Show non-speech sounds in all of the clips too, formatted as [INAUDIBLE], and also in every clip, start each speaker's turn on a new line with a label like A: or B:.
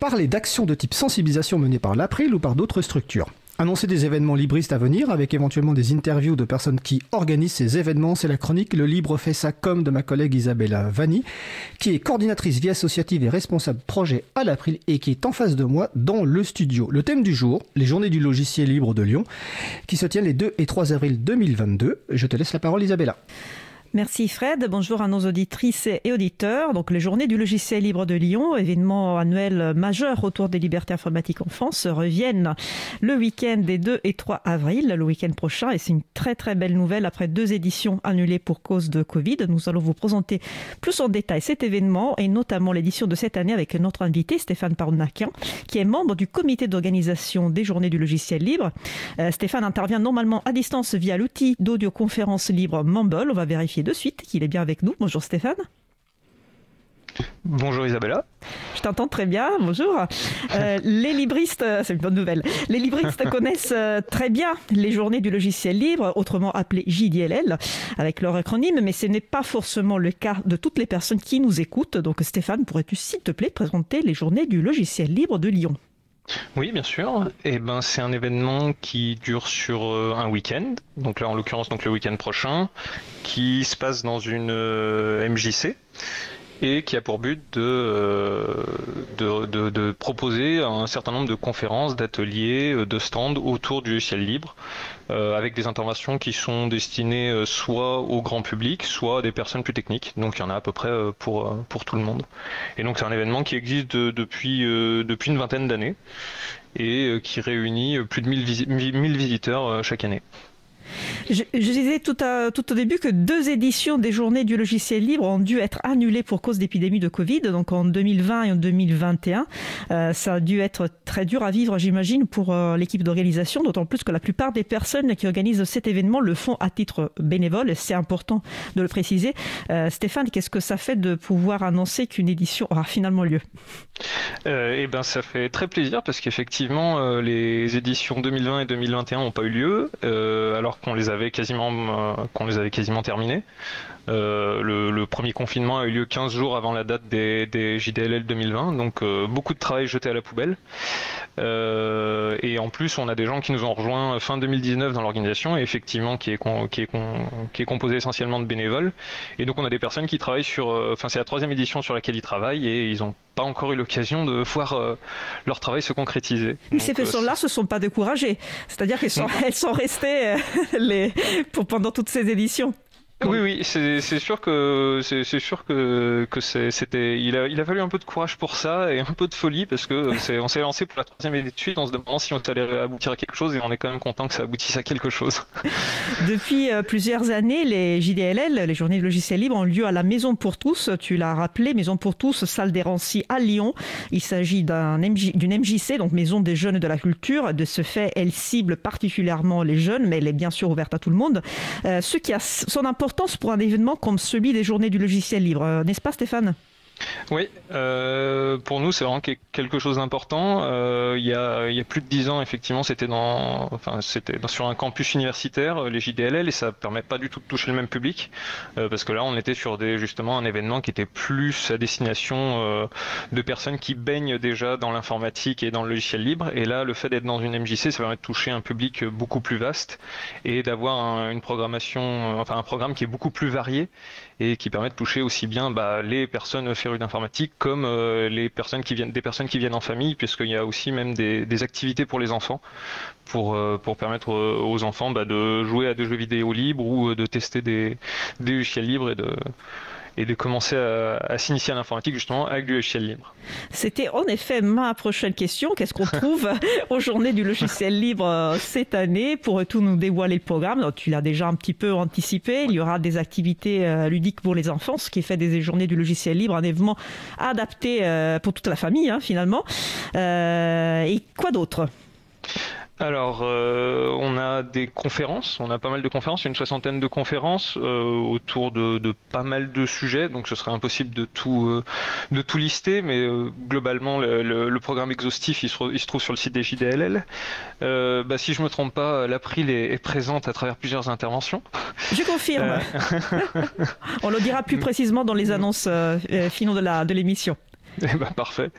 A: Parler d'actions de type sensibilisation menées par l'April ou par d'autres structures. Annoncer des événements libristes à venir avec éventuellement des interviews de personnes qui organisent ces événements, c'est la chronique Le Libre fait ça comme de ma collègue Isabella Vanni, qui est coordinatrice vie associative et responsable projet à l'April et qui est en face de moi dans le studio. Le thème du jour, les journées du logiciel libre de Lyon, qui se tiennent les 2 et 3 avril 2022. Je te laisse la parole Isabella.
B: Merci Fred. Bonjour à nos auditrices et auditeurs. Donc, les Journées du logiciel libre de Lyon, événement annuel majeur autour des libertés informatiques en France, reviennent le week-end des 2 et 3 avril, le week-end prochain. Et c'est une très très belle nouvelle après deux éditions annulées pour cause de Covid. Nous allons vous présenter plus en détail cet événement et notamment l'édition de cette année avec notre invité Stéphane Parnaquin, qui est membre du comité d'organisation des Journées du logiciel libre. Euh, Stéphane intervient normalement à distance via l'outil d'audioconférence libre Mumble. On va vérifier de suite qu'il est bien avec nous. Bonjour Stéphane.
C: Bonjour Isabella.
B: Je t'entends très bien, bonjour. Euh, [LAUGHS] les libristes, euh, c'est une bonne nouvelle, les libristes [LAUGHS] connaissent euh, très bien les journées du logiciel libre, autrement appelées JDLL, avec leur acronyme, mais ce n'est pas forcément le cas de toutes les personnes qui nous écoutent. Donc Stéphane, pourrais-tu s'il te plaît présenter les journées du logiciel libre de Lyon?
C: Oui, bien sûr. Et eh ben, c'est un événement qui dure sur euh, un week-end. Donc là, en l'occurrence, donc le week-end prochain, qui se passe dans une euh, MJC et qui a pour but euh, de, de, proposer un certain nombre de conférences, d'ateliers, de stands autour du ciel libre, avec des interventions qui sont destinées soit au grand public, soit à des personnes plus techniques. Donc il y en a à peu près pour, pour tout le monde. Et donc c'est un événement qui existe depuis, depuis une vingtaine d'années et qui réunit plus de 1000 visiteurs chaque année.
B: Je, disais tout, tout, au début que deux éditions des Journées du logiciel libre ont dû être annulées pour cause d'épidémie de Covid, donc en 2020 et en 2021. Euh, ça a dû être très dur à vivre, j'imagine, pour euh, l'équipe d'organisation, d'autant plus que la plupart des personnes qui organisent cet événement le font à titre bénévole, c'est important de le préciser. Euh, Stéphane, qu'est-ce que ça fait de pouvoir annoncer qu'une édition aura finalement lieu?
C: Eh ben, ça fait très plaisir parce qu'effectivement, les éditions 2020 et 2021 n'ont pas eu lieu. alors qu'on les avait quasiment euh, qu'on les avait quasiment terminés. Euh, le, premier confinement a eu lieu 15 jours avant la date des, des JDLL 2020, donc euh, beaucoup de travail jeté à la poubelle. et en plus, on a des gens qui nous ont rejoints fin 2019 dans l'organisation, et effectivement qui est, qui, est qui est composé essentiellement de bénévoles. Et donc on a des personnes qui travaillent sur, enfin c'est la troisième édition sur laquelle ils travaillent, et ils ont pas encore eu l'occasion de voir leur travail se concrétiser.
B: Mais ces personnes-là se sont pas découragées, c'est-à-dire qu'elles sont, [LAUGHS] elles sont restées [LAUGHS] les, pour, pendant toutes ces éditions.
C: Oui, oui, c'est sûr que c'est sûr que, c'était il a, il a fallu un peu de courage pour ça et un peu de folie parce que on s'est lancé pour la troisième année de suite en se demandant si on allait aboutir à quelque chose et on est quand même content que ça aboutisse à quelque chose. [LAUGHS]
B: Depuis euh, plusieurs années, les JDLL, les Journées de logiciel libre, ont lieu à la Maison pour tous. Tu l'as rappelé, Maison pour tous, salle des Rancy à Lyon. Il s'agit d'une MJC, donc Maison des jeunes de la culture. De ce fait, elle cible particulièrement les jeunes, mais elle est bien sûr ouverte à tout le monde. Euh, ce qui a son importance pour un événement comme celui des journées du logiciel libre, euh, n'est-ce pas Stéphane?
C: Oui, euh, pour nous c'est vraiment quelque chose d'important. Euh, il, y a, plus de dix ans, effectivement, c'était dans, enfin, c'était sur un campus universitaire, euh, les JDLL, et ça permet pas du tout de toucher le même public, parce que là, on était sur des, justement un événement qui était plus à destination de personnes qui baignent déjà dans l'informatique et dans le logiciel libre. Et là, le fait d'être dans une MJC, ça permet de toucher un public beaucoup plus vaste et d'avoir une programmation, enfin un programme qui est beaucoup plus varié et qui permet de toucher aussi bien bah, les personnes d'informatique comme euh, les personnes qui viennent, des personnes qui viennent en famille, puisqu'il y a aussi même des, activités pour les enfants, pour, euh, permettre aux enfants bah, de jouer à des jeux vidéo libres ou de tester des, des logiciels libres et de et de commencer à, s'initier à l'informatique justement avec du logiciel libre.
B: C'était en effet ma prochaine question. Qu'est-ce qu'on trouve [LAUGHS] aux journées du logiciel libre euh, cette année pour tout nous dévoiler le programme? Tu l'as déjà un petit peu anticipé. Il y aura des activités euh, ludiques pour les enfants, ce qui fait des journées du logiciel libre un événement adapté euh, pour toute la famille hein, finalement. Et quoi d'autre?
C: Alors, euh, on a des conférences, on a pas mal de conférences, une soixantaine de conférences euh, autour de, pas mal de sujets, donc ce serait impossible de tout, euh, de tout lister, mais globalement, le, programme exhaustif, il se, trouve sur le site des JDLL. Bah, si je me trompe pas, l'April est, est, présente à travers plusieurs interventions.
B: Je confirme. [LAUGHS] on le dira plus précisément dans les annonces finaux de l'émission. [LAUGHS]
C: Eh ben, parfait.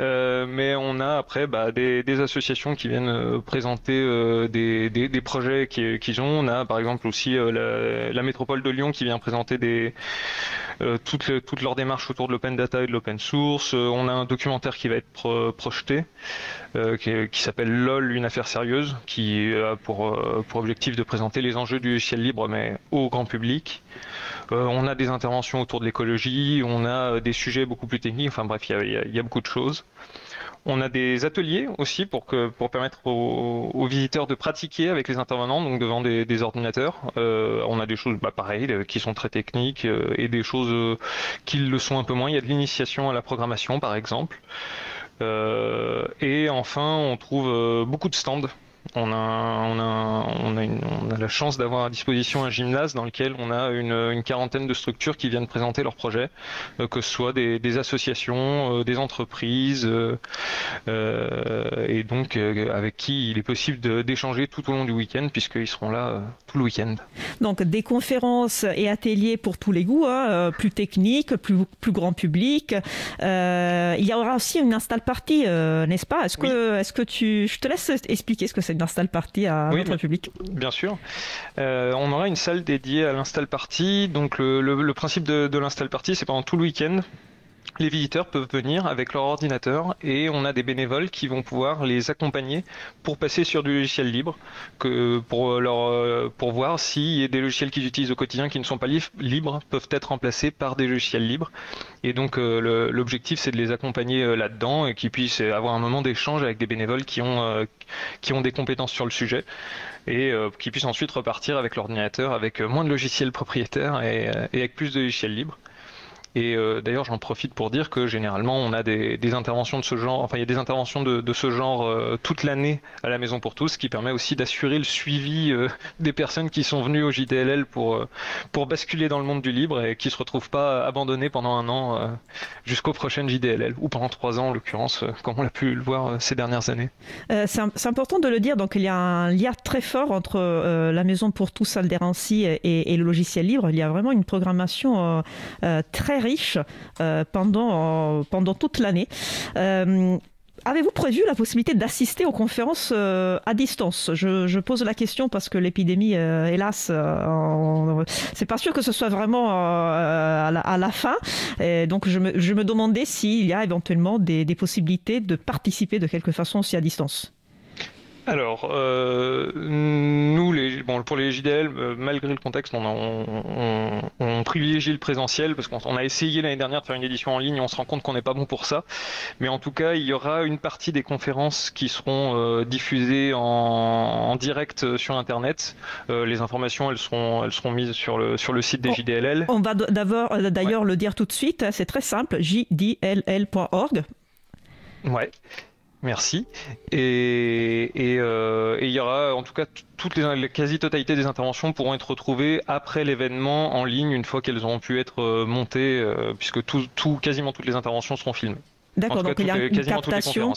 C: Euh, mais on a après bah, des, associations qui viennent euh, présenter euh, des, projets qu'ils ont. On a par exemple aussi la, métropole de Lyon qui vient présenter des, toutes, toutes leurs démarches autour de l'open data et de l'open source. on a un documentaire qui va être projeté qui, s'appelle LOL, une affaire sérieuse, qui a pour, pour objectif de présenter les enjeux du ciel libre mais au grand public. on a des interventions autour de l'écologie, on a des sujets beaucoup plus techniques. Enfin bref, il y, a, beaucoup de choses. On a des ateliers aussi pour, que, pour permettre aux, visiteurs de pratiquer avec les intervenants, donc devant des, ordinateurs. Euh, on a des choses, bah, pareil, euh, qui sont très techniques euh, et des choses qui le sont un peu moins. Il y a de l'initiation à la programmation, par exemple. et enfin, on trouve beaucoup de stands on a, on a, on a, on a la chance d'avoir à disposition un gymnase dans lequel on a une, une quarantaine de structures qui viennent présenter leurs projets, euh, que ce soit des, des associations, euh, des entreprises, euh, et donc avec qui il est possible d'échanger tout au long du week-end, puisqu'ils seront là tout le week-end.
B: Donc des conférences et ateliers pour tous les goûts, hein, plus techniques, plus, plus grand public. il y aura aussi une install party, n'est-ce pas? Est-ce que, est-ce que tu, je te laisse expliquer ce que c'est? L'install party à notre public
C: Bien sûr. Euh, on aura une salle dédiée à l'install party. Donc le, principe de, de l'install party, c'est pendant tout le week-end les visiteurs peuvent venir avec leur ordinateur et on a des bénévoles qui vont pouvoir les accompagner pour passer sur du logiciel libre, pour, leur, euh, pour voir si des logiciels qu'ils utilisent au quotidien qui ne sont pas libres peuvent être remplacés par des logiciels libres. Et donc euh, l'objectif c'est de les accompagner euh, là-dedans et qu'ils puissent avoir un moment d'échange avec des bénévoles qui ont, des compétences sur le sujet et qui puissent ensuite repartir avec l'ordinateur avec moins de logiciels propriétaires et avec plus de logiciels libres. Et euh, d'ailleurs, j'en profite pour dire que généralement, on a des, interventions de ce genre, enfin, il y a des interventions de, ce genre euh, toute l'année à la Maison pour tous, ce qui permet aussi d'assurer le suivi euh, des personnes qui sont venues au JDLL pour, pour basculer dans le monde du libre et qui se retrouvent pas abandonnées pendant un an jusqu'au prochain JDLL, ou pendant trois ans en l'occurrence, comme on l'a pu le voir ces dernières années.
B: c'est important de le dire, donc il y a un lien très fort entre la Maison pour tous, Alderancy, et, et, le logiciel libre. Il y a vraiment une programmation très riche euh, pendant, pendant toute l'année. Euh, Avez-vous prévu la possibilité d'assister aux conférences euh, à distance? Je, pose la question parce que l'épidémie, hélas, c'est pas sûr que ce soit vraiment à la, fin. Et donc je me, je me demandais s'il y a éventuellement des, des possibilités de participer de quelque façon aussi à distance.
C: Alors, euh, nous, les, bon, pour les JDL, euh, malgré le contexte, on, privilégie le présentiel parce qu'on a essayé l'année dernière de faire une édition en ligne et on se rend compte qu'on n'est pas bon pour ça. Mais en tout cas, il y aura une partie des conférences qui seront euh, diffusées en, direct sur Internet. les informations, elles seront, elles seront mises sur le, sur le site des JDLL.
B: On va d'ailleurs le dire tout de suite, c'est très simple, jdll.org.
C: Ouais. Merci. Et, euh, et, il y aura, en tout cas, toutes les, la quasi-totalité des interventions pourront être retrouvées après l'événement en ligne une fois qu'elles auront pu être euh, montées, euh, puisque tout, tout, quasiment toutes les interventions seront filmées.
B: D'accord, donc il y a une captation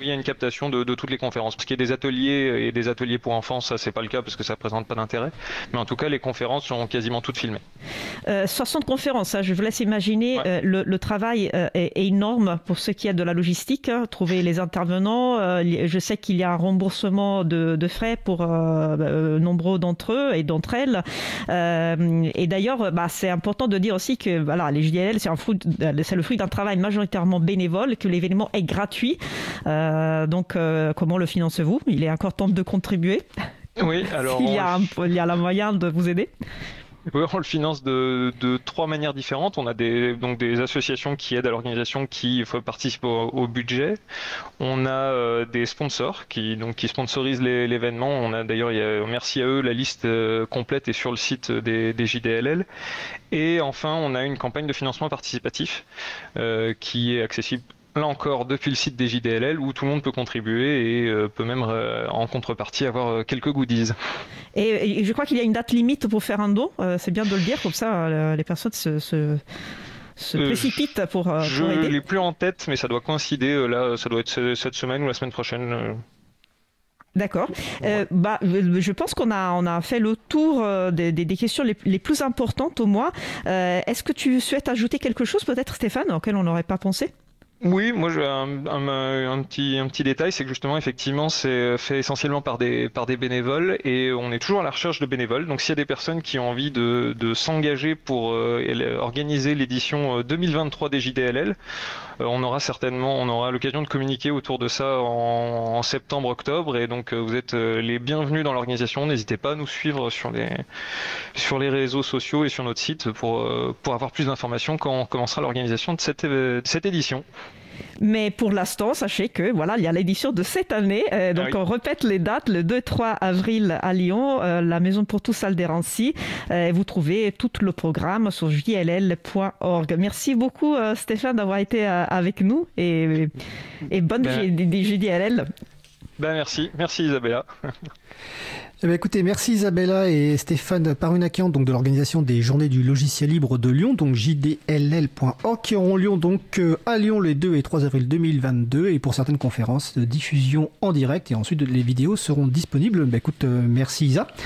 C: il y a une captation de, toutes les conférences. Parce qu'il y a des ateliers et des ateliers pour enfants, ça c'est pas le cas parce que ça présente pas d'intérêt. Mais en tout cas, les conférences sont quasiment toutes filmées.
B: 60 euh, conférences, hein, je vous laisse imaginer, euh, le, travail euh, est, énorme pour ce qui est de la logistique, hein. trouver les intervenants. je sais qu'il y a un remboursement de, frais pour nombreux d'entre eux et d'entre elles. et d'ailleurs, bah, c'est important de dire aussi que voilà, les JDL, c'est le fruit d'un travail majoritairement bénévole, que l'événement est gratuit. Euh, donc, euh, comment le financez-vous? Il est encore temps de contribuer.
C: Oui, alors. [LAUGHS]
B: il, y a il y a la moyen de vous aider
C: on le finance de, trois manières différentes. On a des, donc des associations qui aident à l'organisation qui participent au, au, budget. On a euh, des sponsors qui, donc, qui sponsorisent l'événement. On a d'ailleurs, merci à eux, la liste complète est sur le site des, des, JDLL. Et enfin, on a une campagne de financement participatif qui est accessible là encore depuis le site des JDLL où tout le monde peut contribuer et euh, peut même euh, en contrepartie avoir euh, quelques goodies.
B: Et, je crois qu'il y a une date limite pour faire un don, c'est bien de le dire, comme ça les personnes se, se, précipitent pour,
C: je. Je l'ai plus en tête, mais ça doit coïncider, là ça doit être cette semaine ou la semaine prochaine.
B: D'accord. bah, je pense qu'on a, on a fait le tour des, des, questions les, les, plus importantes au moins. Est-ce que tu souhaites ajouter quelque chose peut-être Stéphane auquel on n'aurait pas pensé?
C: Oui, moi j'ai un, petit, détail, c'est que justement effectivement c'est fait essentiellement par des, par des bénévoles et on est toujours à la recherche de bénévoles. Donc s'il y a des personnes qui ont envie de, s'engager pour euh, organiser l'édition 2023 euh, des JDLL, euh, on aura certainement, on aura l'occasion de communiquer autour de ça en, septembre-octobre et donc vous êtes les bienvenus dans l'organisation. N'hésitez pas à nous suivre sur les, sur les réseaux sociaux et sur notre site pour, pour avoir plus d'informations quand on commencera l'organisation de cette, de cette édition.
B: Mais pour l'instant, sachez que voilà, il y a l'édition de cette année. Euh, donc ah on répète les dates le 2-3 avril à Lyon, euh, la Maison pour tous salle des Rancy. Euh, vous trouvez tout le programme sur jll.org. Merci beaucoup Stéphane d'avoir été avec nous et, et bonne ben, JDLL.
C: Ben merci, merci Isabella. [LAUGHS]
A: Eh ben, écoutez, merci Isabella et Stéphane Parunakian donc de l'organisation des Journées du logiciel libre de Lyon, donc jdll.org, qui auront lieu donc euh, à Lyon les 2 et 3 avril 2022 et pour certaines conférences de diffusion en direct et ensuite les vidéos seront disponibles. Ben, écoute, euh, merci Isa.